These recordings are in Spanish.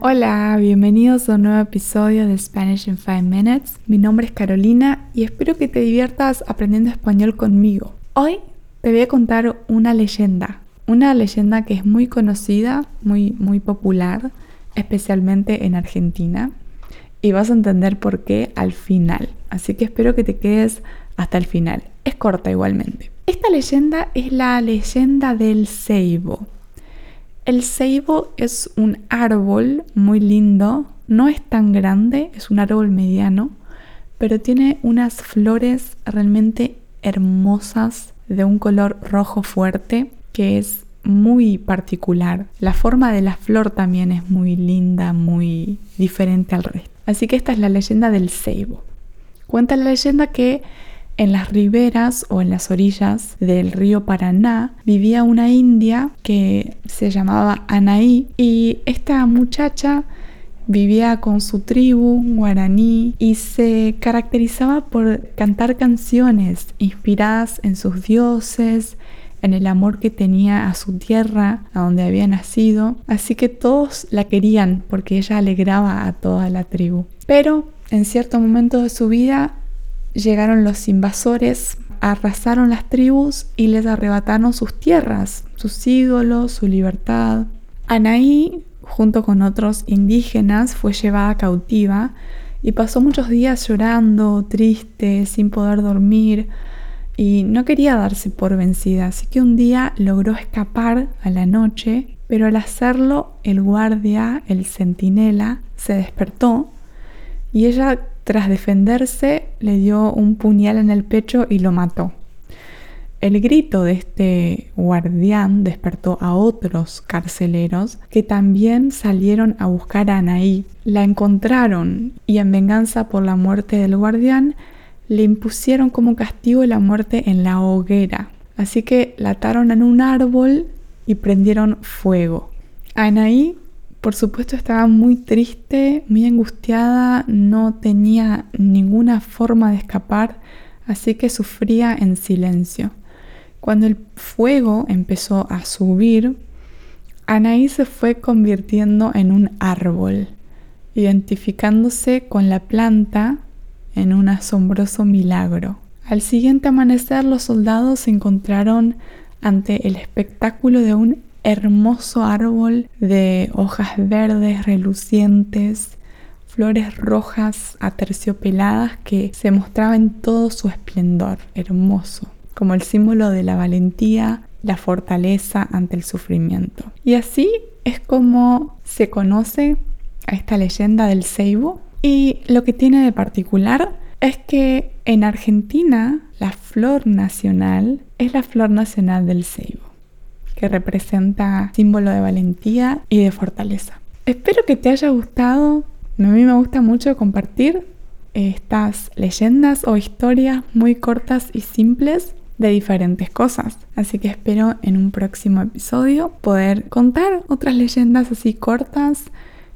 Hola, bienvenidos a un nuevo episodio de Spanish in 5 Minutes. Mi nombre es Carolina y espero que te diviertas aprendiendo español conmigo. Hoy te voy a contar una leyenda, una leyenda que es muy conocida, muy, muy popular, especialmente en Argentina. Y vas a entender por qué al final. Así que espero que te quedes hasta el final. Es corta igualmente. Esta leyenda es la leyenda del ceibo. El ceibo es un árbol muy lindo, no es tan grande, es un árbol mediano, pero tiene unas flores realmente hermosas de un color rojo fuerte que es muy particular. La forma de la flor también es muy linda, muy diferente al resto. Así que esta es la leyenda del ceibo. Cuenta la leyenda que en las riberas o en las orillas del río Paraná vivía una india que se llamaba Anaí y esta muchacha vivía con su tribu guaraní y se caracterizaba por cantar canciones inspiradas en sus dioses, en el amor que tenía a su tierra, a donde había nacido. Así que todos la querían porque ella alegraba a toda la tribu. Pero en cierto momento de su vida llegaron los invasores, arrasaron las tribus y les arrebataron sus tierras, sus ídolos, su libertad. Anaí, junto con otros indígenas, fue llevada cautiva y pasó muchos días llorando, triste, sin poder dormir y no quería darse por vencida, así que un día logró escapar a la noche, pero al hacerlo el guardia, el centinela, se despertó y ella tras defenderse, le dio un puñal en el pecho y lo mató. El grito de este guardián despertó a otros carceleros que también salieron a buscar a Anaí. La encontraron y en venganza por la muerte del guardián le impusieron como castigo la muerte en la hoguera. Así que la ataron en un árbol y prendieron fuego. Anaí por supuesto estaba muy triste, muy angustiada, no tenía ninguna forma de escapar, así que sufría en silencio. Cuando el fuego empezó a subir, Anaí se fue convirtiendo en un árbol, identificándose con la planta en un asombroso milagro. Al siguiente amanecer los soldados se encontraron ante el espectáculo de un hermoso árbol de hojas verdes relucientes, flores rojas aterciopeladas que se mostraba en todo su esplendor, hermoso, como el símbolo de la valentía, la fortaleza ante el sufrimiento. Y así es como se conoce a esta leyenda del ceibo. Y lo que tiene de particular es que en Argentina la flor nacional es la flor nacional del ceibo que representa símbolo de valentía y de fortaleza. Espero que te haya gustado. A mí me gusta mucho compartir estas leyendas o historias muy cortas y simples de diferentes cosas. Así que espero en un próximo episodio poder contar otras leyendas así cortas,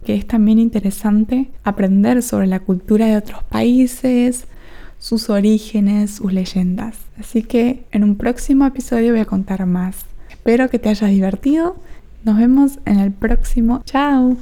que es también interesante aprender sobre la cultura de otros países, sus orígenes, sus leyendas. Así que en un próximo episodio voy a contar más. Espero que te hayas divertido. Nos vemos en el próximo. Chao.